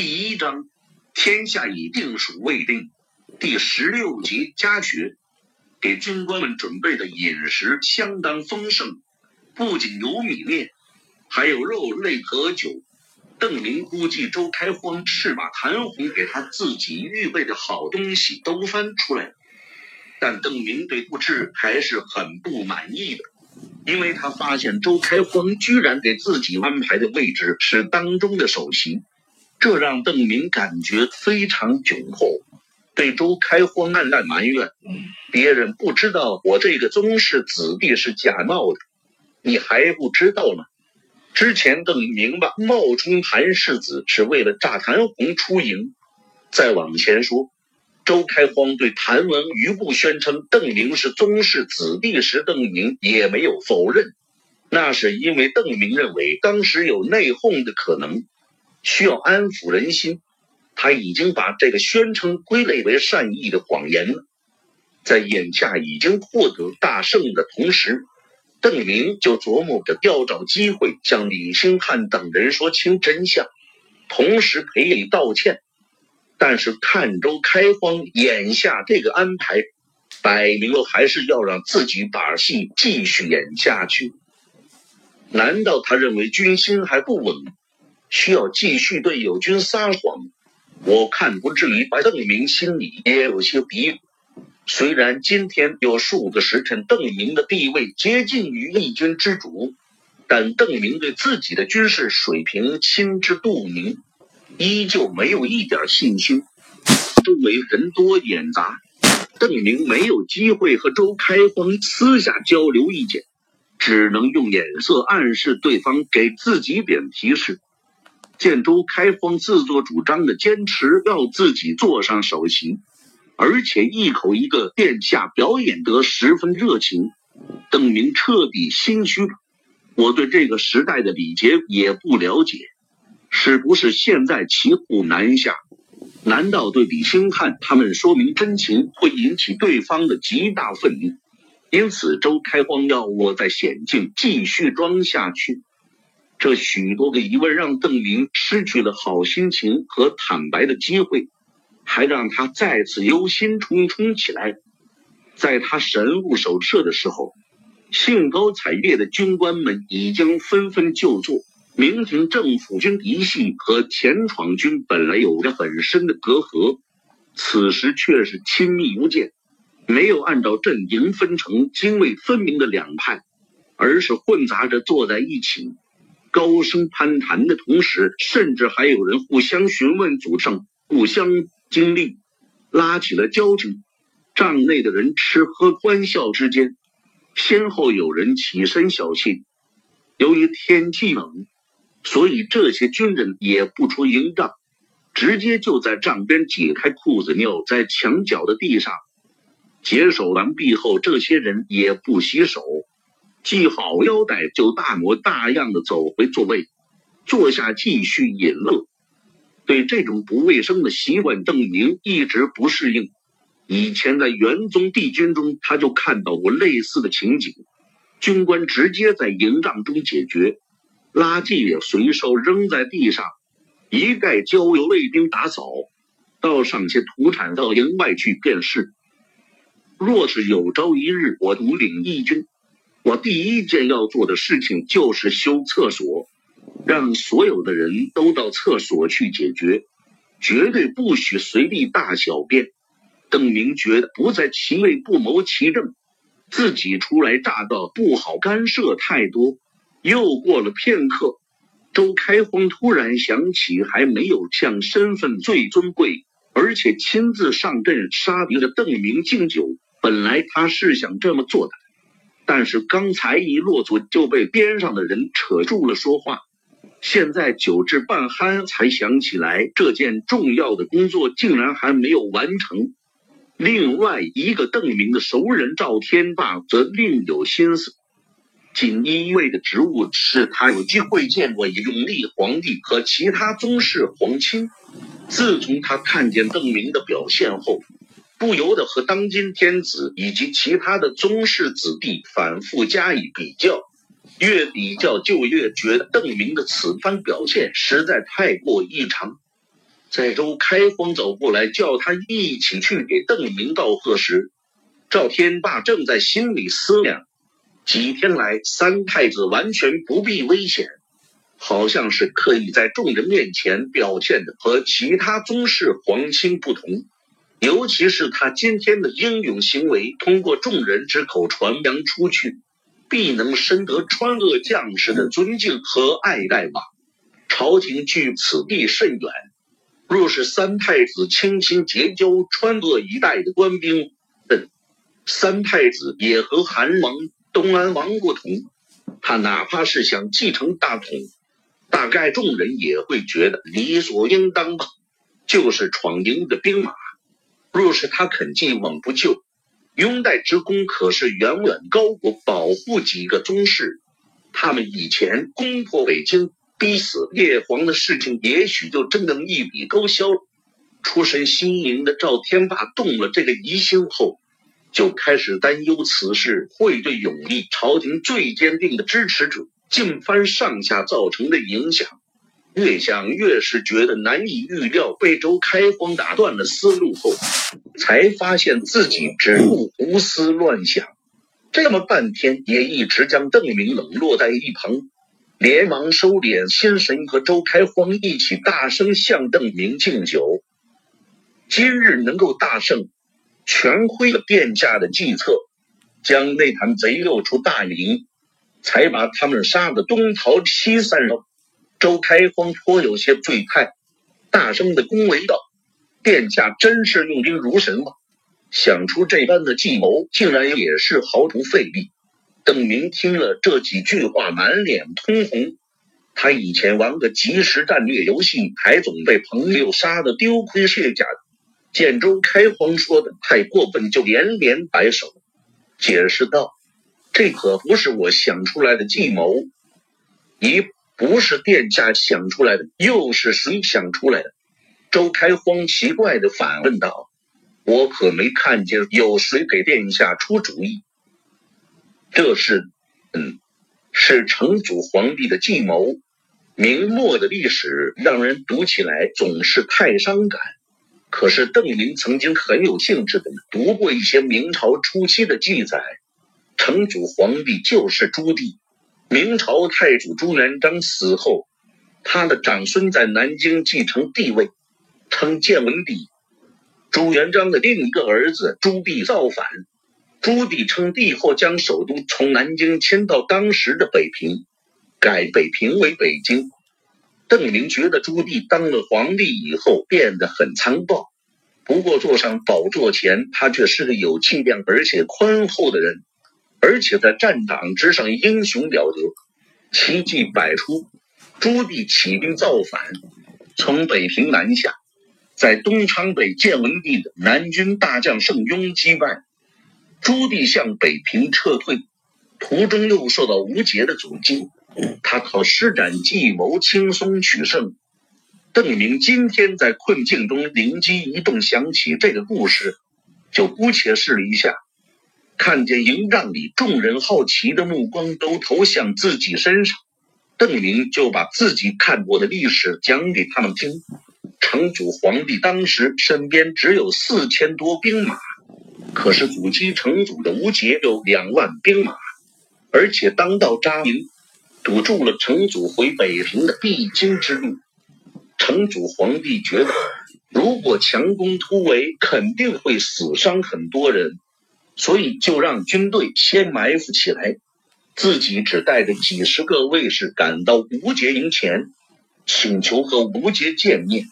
第一章，天下已定属未定。第十六集家学，给军官们准备的饮食相当丰盛，不仅有米面，还有肉类和酒。邓明估计周开荒是把谭红给他自己预备的好东西都翻出来，但邓明对布置还是很不满意的。因为他发现周开荒居然给自己安排的位置是当中的首席，这让邓明感觉非常窘迫，对周开荒暗暗埋怨：别人不知道我这个宗室子弟是假冒的，你还不知道吗？之前邓明吧冒充韩世子是为了炸谭红出营，再往前说。周开荒对谭文余不宣称邓明是宗室子弟时，邓明也没有否认。那是因为邓明认为当时有内讧的可能，需要安抚人心。他已经把这个宣称归类为善意的谎言了。在眼下已经获得大胜的同时，邓明就琢磨着调找机会向李兴汉等人说清真相，同时赔礼道歉。但是看州开荒眼下这个安排，摆明了还是要让自己把戏继续演下去。难道他认为军心还不稳，需要继续对友军撒谎？我看不至于。白邓明心里也有些嘀。虽然今天有数个时辰，邓明的地位接近于义军之主，但邓明对自己的军事水平心知肚明。依旧没有一点信心。周围人多眼杂，邓明没有机会和周开荒私下交流意见，只能用眼色暗示对方给自己点提示。见周开荒自作主张的坚持要自己坐上首席，而且一口一个殿下表演得十分热情，邓明彻底心虚了。我对这个时代的礼节也不了解。是不是现在骑虎难下？难道对李兴汉他们说明真情会引起对方的极大愤怒？因此，周开荒要我在险境继续装下去。这许多个疑问让邓明失去了好心情和坦白的机会，还让他再次忧心忡忡起来。在他神务手册的时候，兴高采烈的军官们已经纷纷就座。明廷政府军嫡系和前闯军本来有着很深的隔阂，此时却是亲密无间，没有按照阵营分成泾渭分明的两派，而是混杂着坐在一起，高声攀谈的同时，甚至还有人互相询问祖上，互相经历，拉起了交情。帐内的人吃喝欢笑之间，先后有人起身小憩。由于天气冷。所以这些军人也不出营帐，直接就在帐边解开裤子尿在墙角的地上。解手完毕后，这些人也不洗手，系好腰带就大模大样的走回座位，坐下继续饮乐。对这种不卫生的习惯，邓明一直不适应。以前在元宗帝军中，他就看到过类似的情景，军官直接在营帐中解决。垃圾也随手扔在地上，一概交由卫兵打扫，倒上些土产到营外去便是。若是有朝一日我独领义军，我第一件要做的事情就是修厕所，让所有的人都到厕所去解决，绝对不许随地大小便。邓明觉得不在其位不谋其政，自己初来乍到，不好干涉太多。又过了片刻，周开荒突然想起，还没有向身份最尊贵，而且亲自上阵杀敌的邓明敬酒。本来他是想这么做的，但是刚才一落座就被边上的人扯住了说话。现在酒至半酣，才想起来这件重要的工作竟然还没有完成。另外一个邓明的熟人赵天霸则另有心思。锦衣卫的职务是他有机会见过永历皇帝和其他宗室皇亲。自从他看见邓明的表现后，不由得和当今天子以及其他的宗室子弟反复加以比较，越比较就越觉得邓明的此番表现实在太过异常。在周开荒走过来叫他一起去给邓明道贺时，赵天霸正在心里思量：几天来三太子完全不避危险，好像是刻意在众人面前表现的和其他宗室皇亲不同。尤其是他今天的英勇行为，通过众人之口传扬出去，必能深得川鄂将士的尊敬和爱戴吧。朝廷距此地甚远。若是三太子轻轻结交川鄂一带的官兵，嗯，三太子也和韩王、东安王不同，他哪怕是想继承大统，大概众人也会觉得理所应当吧。就是闯营的兵马，若是他肯既往不咎，拥戴之功可是远远高过保护几个宗室。他们以前攻破北京。逼死叶皇的事情，也许就真能一笔勾销。出身新营的赵天霸动了这个疑心后，就开始担忧此事会对永历朝廷最坚定的支持者靖藩上下造成的影响。越想越是觉得难以预料。被周开荒打断了思路后，才发现自己只顾胡思乱想，这么半天也一直将邓明冷落在一旁。连忙收敛心神，和周开荒一起大声向邓明敬酒。今日能够大胜，全亏了殿下的计策，将那盘贼诱出大营，才把他们杀得东逃西散了。周开荒颇有些醉态，大声的恭维道：“殿下真是用兵如神啊！想出这般的计谋，竟然也是毫不费力。”邓明听了这几句话，满脸通红。他以前玩个即时战略游戏，还总被朋友杀得丢盔卸甲。见周开荒说的太过分，就连连摆手，解释道：“这可不是我想出来的计谋。”一，不是殿下想出来的，又是谁想出来的？周开荒奇怪的反问道：“我可没看见有谁给殿下出主意。”这是，嗯，是成祖皇帝的计谋。明末的历史让人读起来总是太伤感。可是邓林曾经很有兴致的读过一些明朝初期的记载。成祖皇帝就是朱棣。明朝太祖朱元璋死后，他的长孙在南京继承帝位，称建文帝。朱元璋的另一个儿子朱棣造反。朱棣称帝后，将首都从南京迁到当时的北平，改北平为北京。邓明觉得朱棣当了皇帝以后变得很残暴，不过坐上宝座前，他却是个有气量而且宽厚的人，而且在战场之上英雄了得，奇迹百出。朱棣起兵造反，从北平南下，在东昌被建文帝的南军大将盛庸击败。朱棣向北平撤退，途中又受到吴杰的阻击，他靠施展计谋轻松取胜。邓明今天在困境中灵机一动，想起这个故事，就姑且试了一下。看见营帐里众人好奇的目光都投向自己身上，邓明就把自己看过的历史讲给他们听。成祖皇帝当时身边只有四千多兵马。可是阻击成祖的吴杰有两万兵马，而且当道扎营，堵住了成祖回北平的必经之路。成祖皇帝觉得，如果强攻突围，肯定会死伤很多人，所以就让军队先埋伏起来，自己只带着几十个卫士赶到吴杰营前，请求和吴杰见面。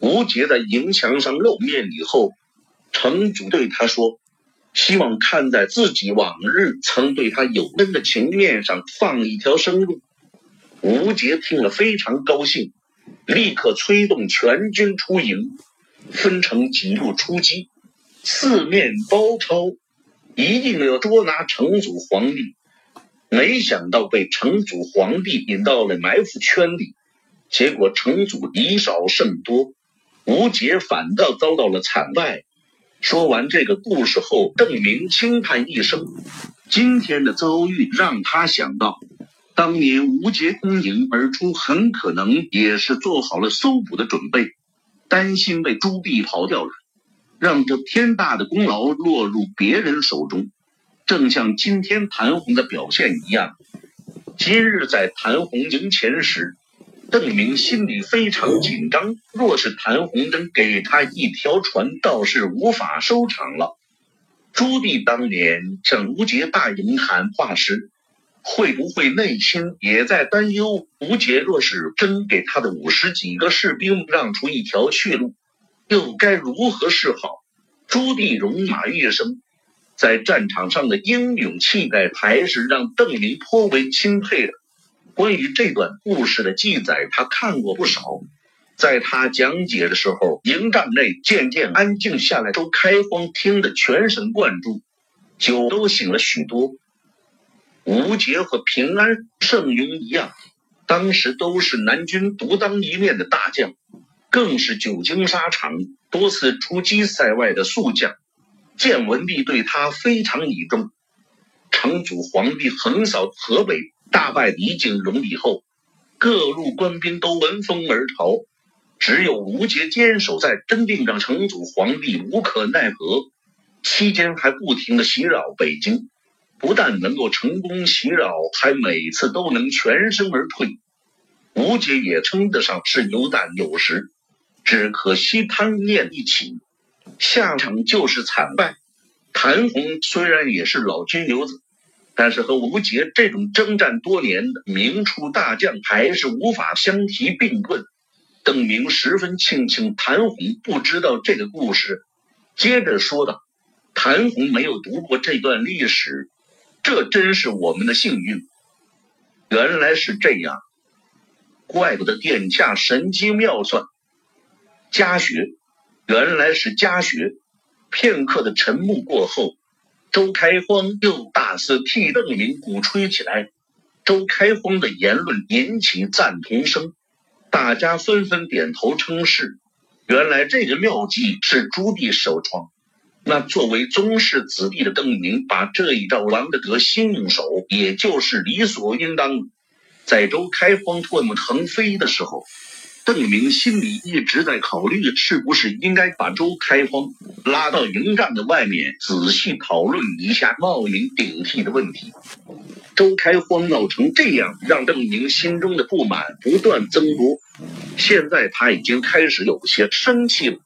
吴杰在营墙上露面以后。城主对他说：“希望看在自己往日曾对他有恩的情面上放一条生路。”吴杰听了非常高兴，立刻催动全军出营，分成几路出击，四面包抄，一定要捉拿成祖皇帝。没想到被成祖皇帝引到了埋伏圈里，结果成祖以少胜多，吴杰反倒遭到了惨败。说完这个故事后，邓明轻叹一声：“今天的遭遇让他想到，当年吴杰攻营而出，很可能也是做好了搜捕的准备。担心被朱棣跑掉了，让这天大的功劳落入别人手中，正像今天谭红的表现一样。今日在谭红营前时，邓明心里非常紧张。若是谭红真给他一条船，倒是无法收场了。朱棣当年向吴杰大营喊话时，会不会内心也在担忧？吴杰若是真给他的五十几个士兵让出一条去路，又该如何是好？朱棣戎马一生，在战场上的英勇气概，还是让邓明颇为钦佩的。关于这段故事的记载，他看过不少。在他讲解的时候，营帐内渐渐安静下来。都开荒听得全神贯注，酒都醒了许多。吴杰和平安、盛庸一样，当时都是南军独当一面的大将，更是久经沙场、多次出击塞外的宿将。建文帝对他非常倚重。成祖皇帝横扫河北。大败李景荣以后，各路官兵都闻风而逃，只有吴杰坚守在真定，让成祖皇帝无可奈何。期间还不停的袭扰北京，不但能够成功袭扰，还每次都能全身而退。吴杰也称得上是有胆有识，只可惜贪念一起，下场就是惨败。谭红虽然也是老军牛子。但是和吴杰这种征战多年的明初大将还是无法相提并论。邓明十分庆幸谭红不知道这个故事，接着说道：“谭红没有读过这段历史，这真是我们的幸运。原来是这样，怪不得殿下神机妙算。家学，原来是家学。”片刻的沉默过后。周开荒又大肆替邓明鼓吹起来，周开荒的言论引起赞同声，大家纷纷点头称是。原来这个妙计是朱棣首创，那作为宗室子弟的邓明把这一招玩得得心应手，也就是理所应当。在周开荒唾沫横飞的时候。邓明心里一直在考虑，是不是应该把周开荒拉到营帐的外面，仔细讨论一下冒名顶替的问题。周开荒闹成这样，让邓明心中的不满不断增多。现在他已经开始有些生气了。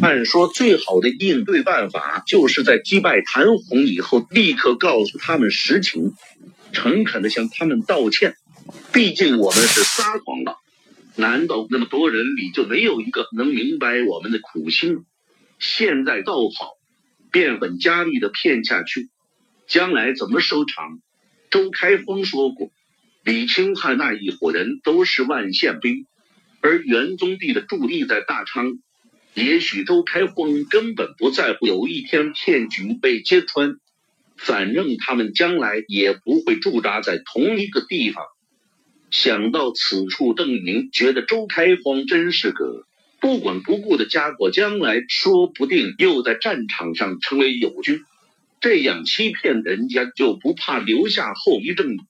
按说，最好的应对办法就是在击败谭红以后，立刻告诉他们实情，诚恳的向他们道歉。毕竟我们是撒谎了。难道那么多人里就没有一个能明白我们的苦心？现在倒好，变本加厉的骗下去，将来怎么收场？周开封说过，李清汉那一伙人都是万县兵，而元宗帝的驻地在大昌，也许周开封根本不在乎有一天骗局被揭穿，反正他们将来也不会驻扎在同一个地方。想到此处，邓明觉得周开荒真是个不管不顾的家伙，将来说不定又在战场上成为友军，这样欺骗人家就不怕留下后遗症吗？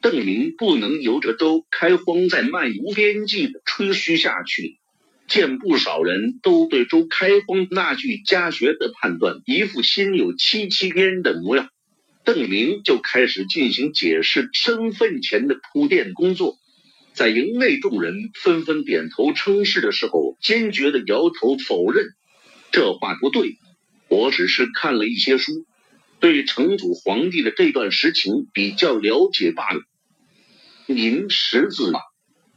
邓明不能由着周开荒再漫无边际的吹嘘下去。见不少人都对周开荒那句家学的判断一副心有戚戚焉的模样。邓明就开始进行解释身份前的铺垫工作，在营内众人纷纷点头称是的时候，坚决的摇头否认，这话不对，我只是看了一些书，对成祖皇帝的这段实情比较了解罢了。您识字吗？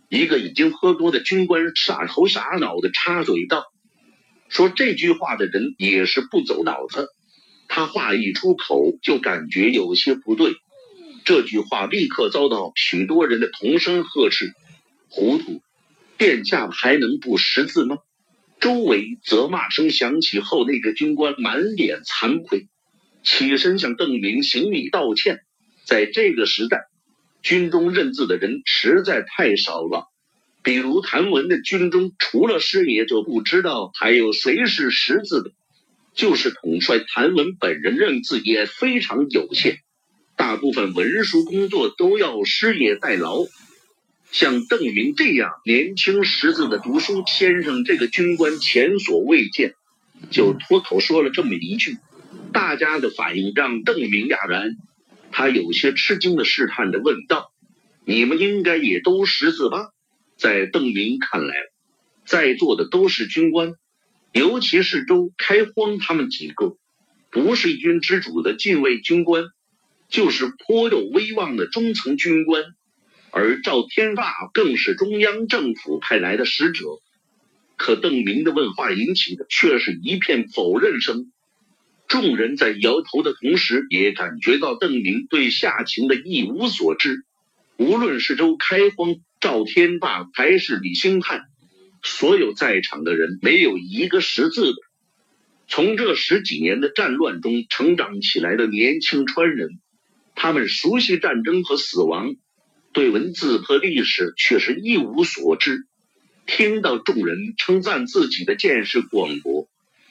一个已经喝多的军官傻头傻脑的插嘴道，说这句话的人也是不走脑子。他话一出口，就感觉有些不对。这句话立刻遭到许多人的同声呵斥：“糊涂！殿下还能不识字吗？”周围责骂声响起后，那个军官满脸惭愧，起身向邓明行礼道歉。在这个时代，军中认字的人实在太少了。比如谭文的军中，除了师爷，就不知道还有谁是识字的。就是统帅谭文本人认字也非常有限，大部分文书工作都要师爷代劳。像邓明这样年轻识字的读书先生，这个军官前所未见，就脱口说了这么一句。大家的反应让邓明哑然，他有些吃惊的试探的问道：“你们应该也都识字吧？”在邓明看来，在座的都是军官，尤其是周开荒他们几个，不是一军之主的禁卫军官，就是颇有威望的中层军官。而赵天霸更是中央政府派来的使者，可邓明的问话引起的却是一片否认声。众人在摇头的同时，也感觉到邓明对下情的一无所知。无论是周开荒、赵天霸还是李兴汉，所有在场的人没有一个识字的。从这十几年的战乱中成长起来的年轻川人，他们熟悉战争和死亡。对文字和历史却是一无所知。听到众人称赞自己的见识广博，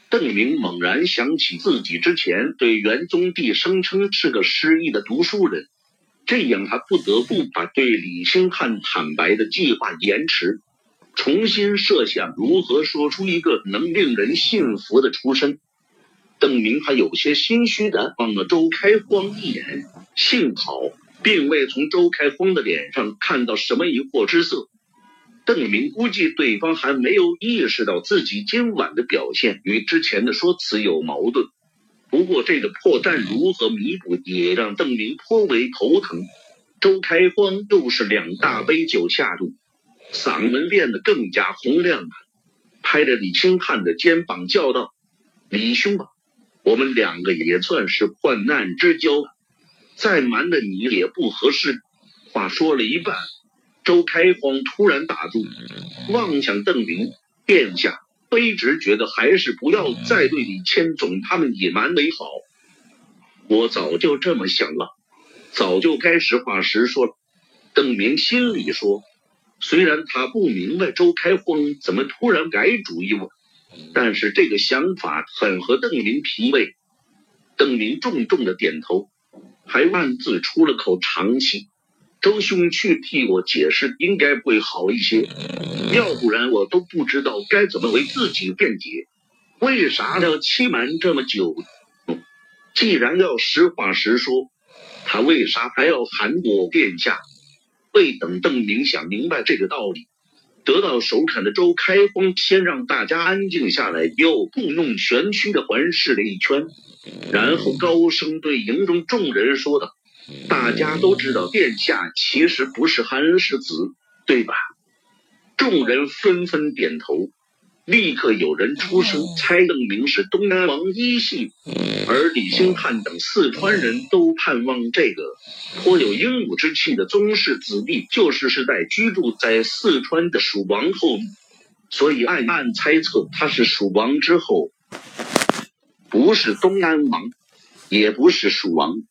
邓明猛然想起自己之前对元宗帝声称是个失意的读书人，这样他不得不把对李兴汉坦白的计划延迟，重新设想如何说出一个能令人信服的出身。邓明还有些心虚的望了周开荒一眼，幸好。并未从周开荒的脸上看到什么疑惑之色。邓明估计对方还没有意识到自己今晚的表现与之前的说辞有矛盾。不过这个破绽如何弥补，也让邓明颇为头疼。周开荒又是两大杯酒下肚，嗓门变得更加洪亮了，拍着李清汉的肩膀叫道：“李兄啊，我们两个也算是患难之交了。”再瞒着你也不合适。话说了一半，周开荒突然打住，望向邓明殿下，卑职觉得还是不要再对李千总他们隐瞒为好。我早就这么想了，早就该实话实说了。邓明心里说，虽然他不明白周开荒怎么突然改主意了，但是这个想法很合邓林脾胃。邓林重重的点头。还暗自出了口长气，周兄去替我解释，应该会好一些。要不然我都不知道该怎么为自己辩解。为啥要欺瞒这么久？既然要实话实说，他为啥还要喊我殿下？未等邓明想明白这个道理，得到首肯的周开荒先让大家安静下来，又故弄玄虚的环视了一圈。然后高声对营中众人说道：“大家都知道，殿下其实不是韩世子，对吧？”众人纷纷点头。立刻有人出声猜邓明是东安王一系，而李兴汉等四川人都盼望这个颇有英武之气的宗室子弟，就是世代居住在四川的蜀王后，所以暗暗猜测他是蜀王之后。不是东安王，也不是蜀王，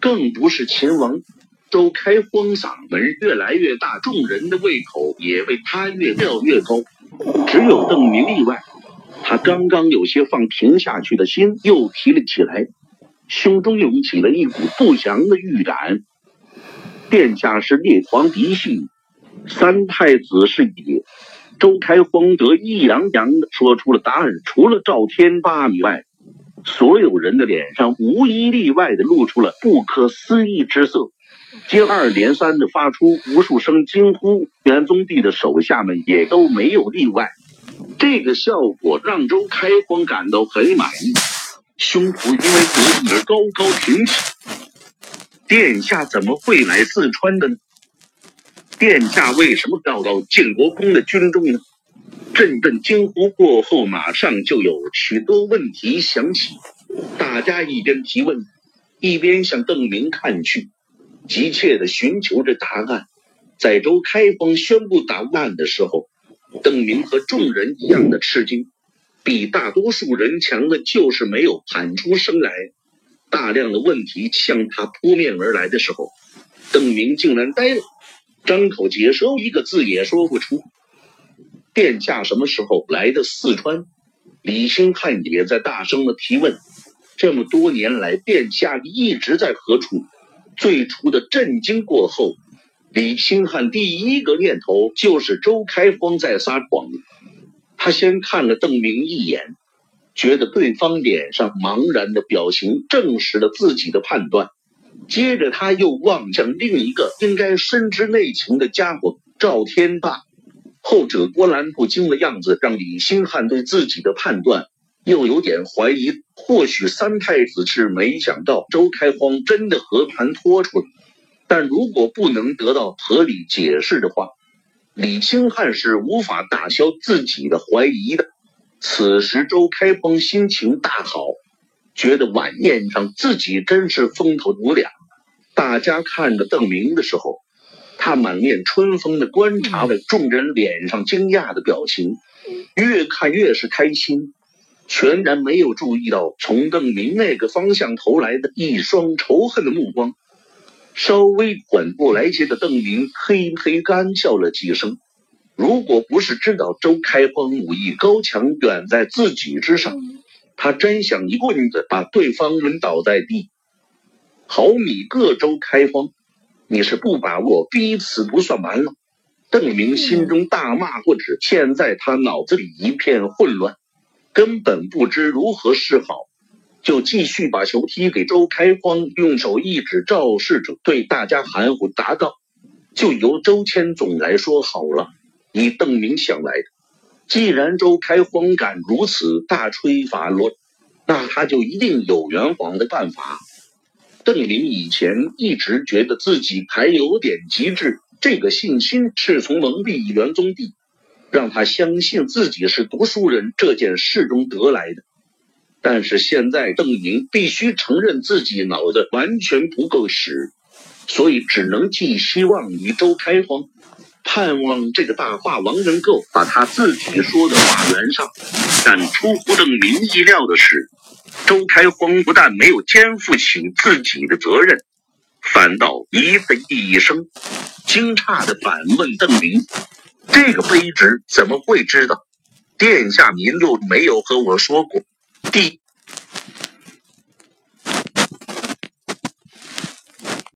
更不是秦王。周开荒嗓门越来越大，众人的胃口也被他越吊越高。只有邓明例外，他刚刚有些放平下去的心又提了起来，胸中涌起了一股不祥的预感。殿下是列皇嫡系，三太子是也。周开荒得意洋洋地说出了答案，除了赵天霸以外。所有人的脸上无一例外的露出了不可思议之色，接二连三的发出无数声惊呼。元宗帝的手下们也都没有例外。这个效果让周开荒感到很满意，胸脯因为得意而高高挺起。殿下怎么会来四川的呢？殿下为什么调到建国公的军中呢？阵阵惊呼过后，马上就有许多问题响起。大家一边提问，一边向邓明看去，急切地寻求着答案。在周开封宣布答案的时候，邓明和众人一样的吃惊。比大多数人强的就是没有喊出声来。大量的问题向他扑面而来的时候，邓明竟然呆了，张口结舌，一个字也说不出。殿下什么时候来的四川？李兴汉也在大声的提问。这么多年来，殿下一直在何处？最初的震惊过后，李兴汉第一个念头就是周开荒在撒谎。他先看了邓明一眼，觉得对方脸上茫然的表情证实了自己的判断。接着他又望向另一个应该深知内情的家伙赵天霸，后者波澜不惊的样子让李兴汉对自己的判断又有点怀疑。或许三太子是没想到周开荒真的和盘托出，但如果不能得到合理解释的话。李清汉是无法打消自己的怀疑的。此时，周开峰心情大好，觉得晚宴上自己真是风头无两。大家看着邓明的时候，他满面春风的观察着众人脸上惊讶的表情，越看越是开心，全然没有注意到从邓明那个方向投来的一双仇恨的目光。稍微缓过来些的邓明嘿嘿干笑了几声。如果不是知道周开荒武艺高强，远在自己之上，他真想一棍子把对方抡倒在地。好你个周开荒，你是不把握逼死不算完了！邓明心中大骂不止，现在他脑子里一片混乱，根本不知如何是好。就继续把球踢给周开荒，用手一指肇事者，对大家含糊答道：“就由周千总来说好了。”以邓明想来的，既然周开荒敢如此大吹法罗，那他就一定有圆谎的办法。邓明以前一直觉得自己还有点机智，这个信心是从蒙蔽元宗帝让他相信自己是读书人这件事中得来的。但是现在邓宁必须承认自己脑子完全不够使，所以只能寄希望于周开荒，盼望这个大话王能够把他自己说的话圆上。但出乎邓明意料的是，周开荒不但没有肩负起自己的责任，反倒咦的一声，惊诧的反问邓明：“这个卑职怎么会知道？殿下您又没有和我说过。”第